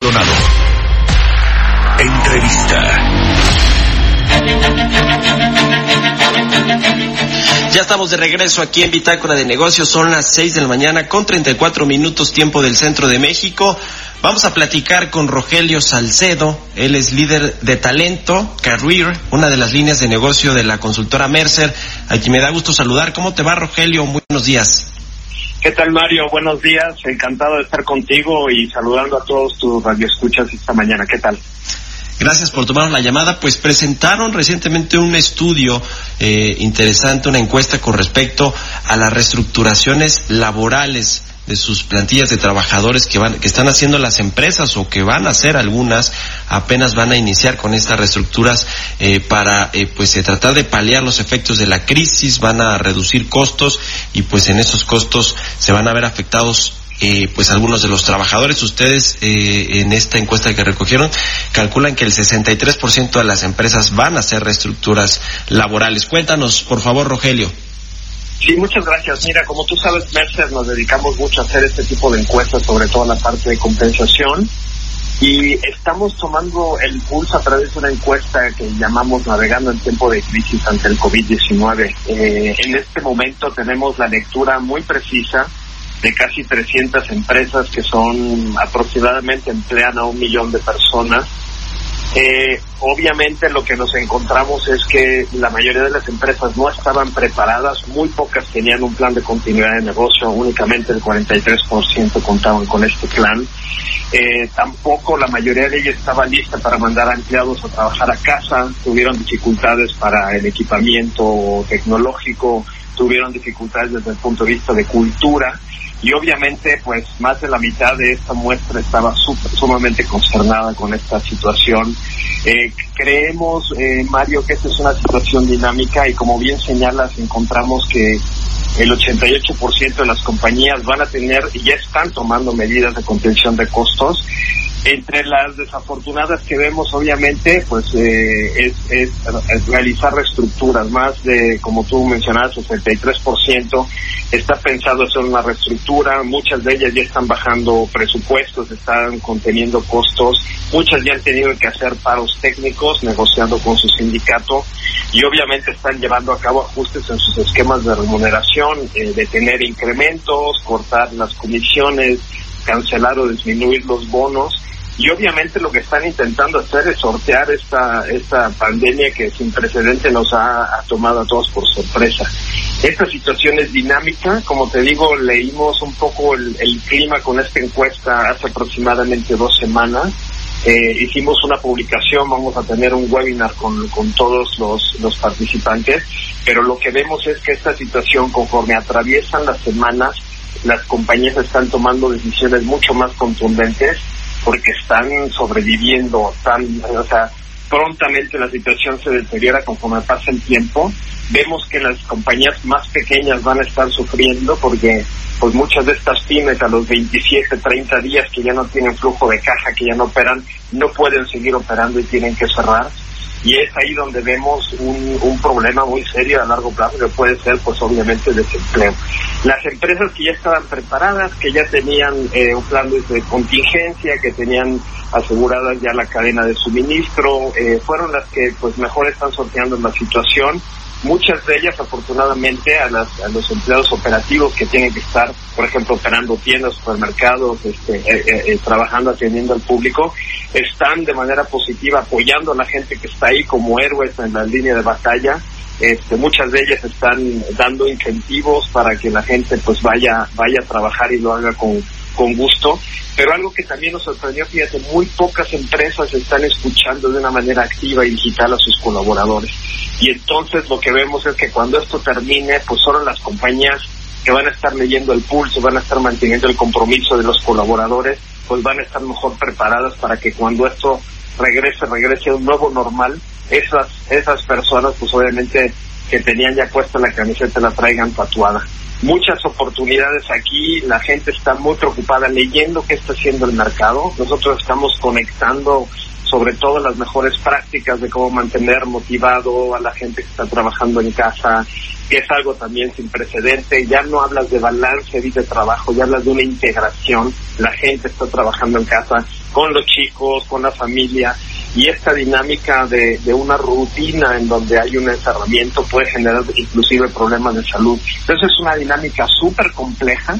Donado. Entrevista. Ya estamos de regreso aquí en Bitácora de Negocios. Son las 6 de la mañana con 34 minutos tiempo del centro de México. Vamos a platicar con Rogelio Salcedo. Él es líder de talento, Career, una de las líneas de negocio de la consultora Mercer. Aquí me da gusto saludar. ¿Cómo te va, Rogelio? Buenos días. ¿Qué tal, Mario? Buenos días. Encantado de estar contigo y saludando a todos tus radioescuchas esta mañana. ¿Qué tal? Gracias por tomar la llamada. Pues presentaron recientemente un estudio eh, interesante, una encuesta con respecto a las reestructuraciones laborales de sus plantillas de trabajadores que van que están haciendo las empresas o que van a hacer algunas apenas van a iniciar con estas reestructuras eh, para eh, pues eh, tratar de paliar los efectos de la crisis van a reducir costos y pues en esos costos se van a ver afectados eh, pues algunos de los trabajadores. Ustedes eh, en esta encuesta que recogieron calculan que el 63% de las empresas van a hacer reestructuras laborales. Cuéntanos, por favor, Rogelio. Sí, muchas gracias. Mira, como tú sabes, Mercer nos dedicamos mucho a hacer este tipo de encuestas, sobre todo la parte de compensación. Y estamos tomando el pulso a través de una encuesta que llamamos Navegando en tiempo de crisis ante el COVID-19. Eh, en este momento tenemos la lectura muy precisa de casi 300 empresas que son aproximadamente emplean a un millón de personas. Eh, obviamente lo que nos encontramos es que la mayoría de las empresas no estaban preparadas, muy pocas tenían un plan de continuidad de negocio, únicamente el 43% contaban con este plan. Eh, tampoco la mayoría de ellas estaba lista para mandar a empleados a trabajar a casa, tuvieron dificultades para el equipamiento tecnológico, tuvieron dificultades desde el punto de vista de cultura y obviamente pues más de la mitad de esta muestra estaba sumamente consternada con esta situación. Eh, creemos, eh, Mario, que esta es una situación dinámica y como bien señalas, encontramos que el 88% de las compañías van a tener y ya están tomando medidas de contención de costos entre las desafortunadas que vemos, obviamente, pues eh, es, realizar reestructuras. Más de, como tú mencionabas, 63% está pensado hacer una reestructura. Muchas de ellas ya están bajando presupuestos, están conteniendo costos. Muchas ya han tenido que hacer paros técnicos, negociando con su sindicato. Y obviamente están llevando a cabo ajustes en sus esquemas de remuneración, eh, de tener incrementos, cortar las comisiones, cancelar o disminuir los bonos y obviamente lo que están intentando hacer es sortear esta, esta pandemia que sin precedente nos ha, tomado a todos por sorpresa. Esta situación es dinámica, como te digo, leímos un poco el, clima con esta encuesta hace aproximadamente dos semanas. Eh, hicimos una publicación, vamos a tener un webinar con, con todos los, los participantes, pero lo que vemos es que esta situación, conforme atraviesan las semanas, las compañías están tomando decisiones mucho más contundentes porque están sobreviviendo tan, o sea, prontamente la situación se deteriora conforme pasa el tiempo. Vemos que las compañías más pequeñas van a estar sufriendo porque pues muchas de estas pymes a los 27, 30 días que ya no tienen flujo de caja, que ya no operan, no pueden seguir operando y tienen que cerrar y es ahí donde vemos un, un problema muy serio a largo plazo que puede ser pues obviamente desempleo. Las empresas que ya estaban preparadas, que ya tenían eh, un plan de contingencia, que tenían aseguradas ya la cadena de suministro, eh, fueron las que pues mejor están sorteando la situación muchas de ellas afortunadamente a, los empleados operativos que tienen que estar, por ejemplo, operando tiendas, supermercados, este, eh, eh, eh, trabajando, atendiendo al público, están de manera positiva apoyando a la gente que está ahí como héroes en la línea de batalla. Este, muchas de ellas están dando incentivos para que la gente pues vaya vaya a trabajar y lo haga con, con gusto. Pero algo que también nos sorprendió, fíjate, muy pocas empresas están escuchando de una manera activa y digital a sus colaboradores. Y entonces lo que vemos es que cuando esto termine, pues solo las compañías que van a estar leyendo el pulso, van a estar manteniendo el compromiso de los colaboradores, pues van a estar mejor preparadas para que cuando esto regrese, regrese a un nuevo normal, esas, esas personas, pues obviamente que tenían ya puesta la camiseta la traigan tatuada. Muchas oportunidades aquí, la gente está muy preocupada leyendo qué está haciendo el mercado. Nosotros estamos conectando sobre todo las mejores prácticas de cómo mantener motivado a la gente que está trabajando en casa, que es algo también sin precedente. Ya no hablas de balance de trabajo, ya hablas de una integración. La gente está trabajando en casa con los chicos, con la familia, y esta dinámica de, de una rutina en donde hay un encerramiento puede generar inclusive problemas de salud. Entonces es una dinámica súper compleja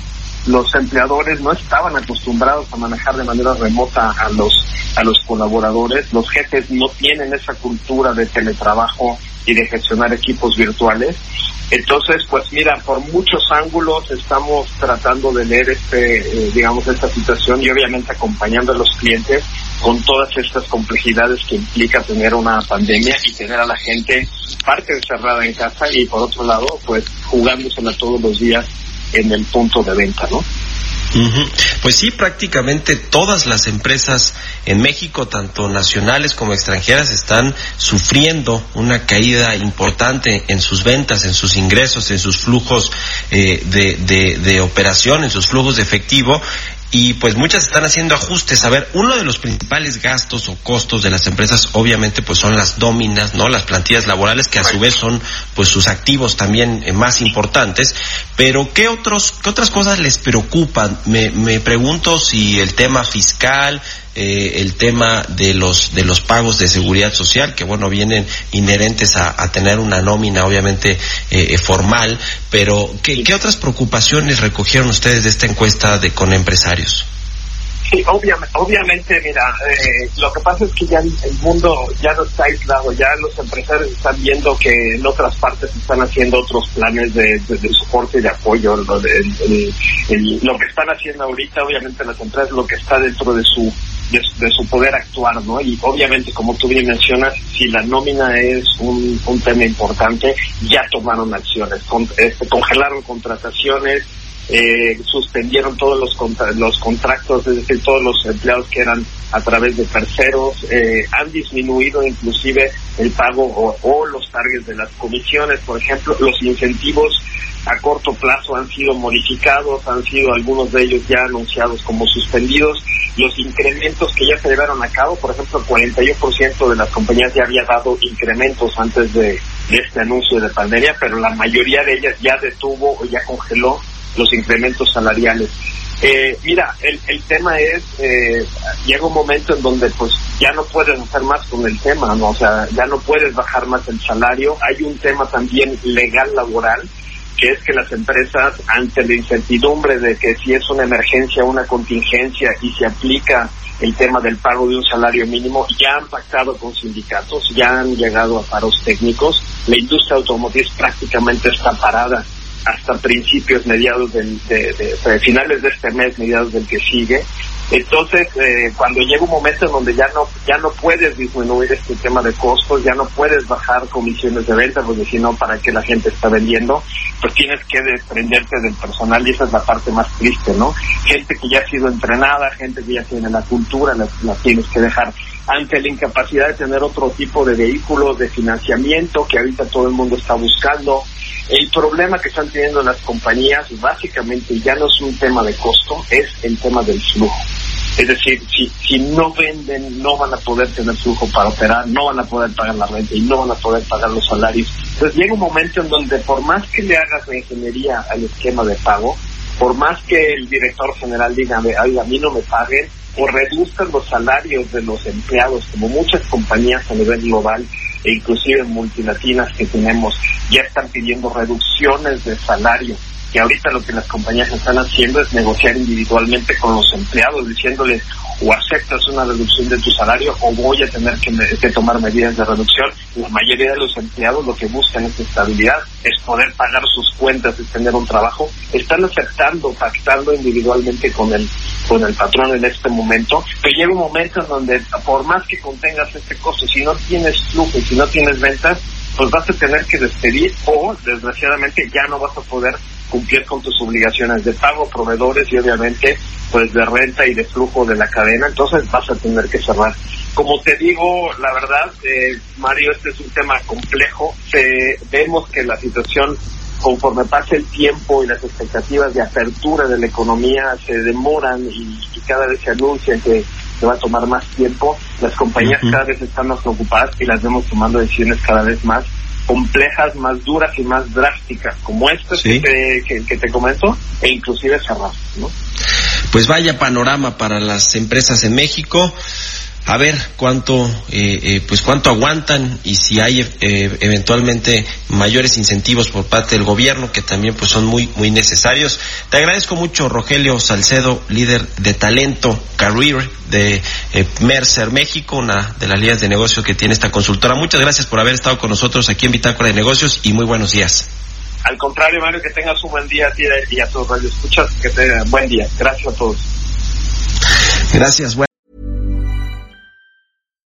los empleadores no estaban acostumbrados a manejar de manera remota a los a los colaboradores, los jefes no tienen esa cultura de teletrabajo y de gestionar equipos virtuales. Entonces, pues mira, por muchos ángulos estamos tratando de leer este, eh, digamos, esta situación y obviamente acompañando a los clientes con todas estas complejidades que implica tener una pandemia y tener a la gente parte encerrada en casa y por otro lado, pues jugándosela todos los días en el punto de venta, ¿no? Pues sí, prácticamente todas las empresas en México, tanto nacionales como extranjeras, están sufriendo una caída importante en sus ventas, en sus ingresos, en sus flujos eh, de, operación, en sus flujos de efectivo y pues muchas están haciendo ajustes. A ver, uno de los principales gastos o costos de las empresas obviamente pues son las dóminas, ¿no? Las plantillas laborales que a su vez son pues sus activos también eh, más importantes. Pero ¿qué otros qué otras cosas les preocupan? Me, me pregunto si el tema fiscal, eh, el tema de los de los pagos de seguridad social que bueno vienen inherentes a, tener una nómina obviamente eh, eh, formal pero ¿qué, ¿qué, otras preocupaciones recogieron ustedes de esta encuesta de con empresarios Sí, obviamente, obviamente mira, lo que pasa es que ya el, mundo ya no está aislado, ya los empresarios están viendo que en otras partes están haciendo otros planes de, soporte y de apoyo. Lo, de, lo que están haciendo ahorita, obviamente las empresas, lo que está dentro de su de, su poder actuar, ¿no? Y obviamente, como tú bien mencionas, si la nómina es un, un tema importante, ya tomaron acciones, este, congelaron contrataciones, eh, suspendieron todos los, los contratos, es decir, todos los empleados que eran a través de terceros, eh, han disminuido inclusive el pago o, o, los targets de las comisiones, por ejemplo, los incentivos a corto plazo han sido modificados, han sido algunos de ellos ya anunciados como suspendidos. Los incrementos que ya se llevaron a cabo, por ejemplo, el 41% de las compañías ya había dado incrementos antes de, este anuncio de pandemia, pero la mayoría de ellas ya detuvo o ya congeló los incrementos salariales. Eh, mira, el, el tema es, eh, llega un momento en donde pues ya no puedes hacer más con el tema, ¿no? O sea, ya no puedes bajar más el salario. Hay un tema también legal laboral que es que las empresas, ante la incertidumbre de que si es una emergencia una contingencia y se aplica el tema del pago de un salario mínimo, ya han pactado con sindicatos, ya han llegado a paros técnicos, la industria automotriz prácticamente está parada hasta principios, mediados del, de, de, finales de este mes, mediados del que sigue, entonces, eh, cuando llega un momento en donde ya no ya no puedes disminuir este tema de costos, ya no puedes bajar comisiones de venta, porque si no, ¿para qué la gente está vendiendo? Pues tienes que desprenderte del personal y esa es la parte más triste, ¿no? Gente que ya ha sido entrenada, gente que ya tiene la cultura, la, la tienes que dejar ante la incapacidad de tener otro tipo de vehículos de financiamiento que ahorita todo el mundo está buscando. El problema que están teniendo las compañías básicamente ya no es un tema de costo, es el tema del flujo. Es decir, si, si no venden, no van a poder tener flujo para operar, no van a poder pagar la renta y no van a poder pagar los salarios. Entonces llega un momento en donde por más que le hagas la ingeniería al esquema de pago, por más que el director general diga, a mí no me paguen, o reduzcan los salarios de los empleados, como muchas compañías a nivel global e inclusive multilatinas que tenemos, ya están pidiendo reducciones de salario que ahorita lo que las compañías están haciendo es negociar individualmente con los empleados, diciéndoles o aceptas una reducción de tu salario o voy a tener que, tomar medidas de reducción. La mayoría de los empleados lo que buscan es estabilidad, es poder pagar sus cuentas, es tener un trabajo. Están aceptando, pactando individualmente con el, con el patrón en este momento, pero llega un momento en donde por más que contengas este costo, si no tienes flujo si no tienes ventas, pues vas a tener que despedir o desgraciadamente ya no vas a poder cumplir con tus obligaciones de pago, proveedores y obviamente pues de renta y de flujo de la cadena, entonces vas a tener que cerrar. Como te digo, la verdad, eh, Mario, este es un tema complejo. vemos que la situación, conforme pasa el tiempo y las expectativas de apertura de la economía se demoran y, cada vez se anuncia que se va a tomar más tiempo, las compañías cada vez están más ocupadas y las vemos tomando decisiones cada vez más complejas, más duras y más drásticas, como estas que, te, que, te comento, e inclusive cerrar, ¿no? Pues vaya panorama para las empresas en México a ver cuánto eh, eh, pues cuánto aguantan y si hay eh, eventualmente mayores incentivos por parte del gobierno que también pues son muy muy necesarios. Te agradezco mucho Rogelio Salcedo líder de talento career de Mercer México una de las líneas de negocios que tiene esta consultora. Muchas gracias por haber estado con nosotros aquí en Bitácora de Negocios y muy buenos días. Al contrario Mario que tengas un buen día a ti y a todos los escuchas que tengan buen día. Gracias a todos. Gracias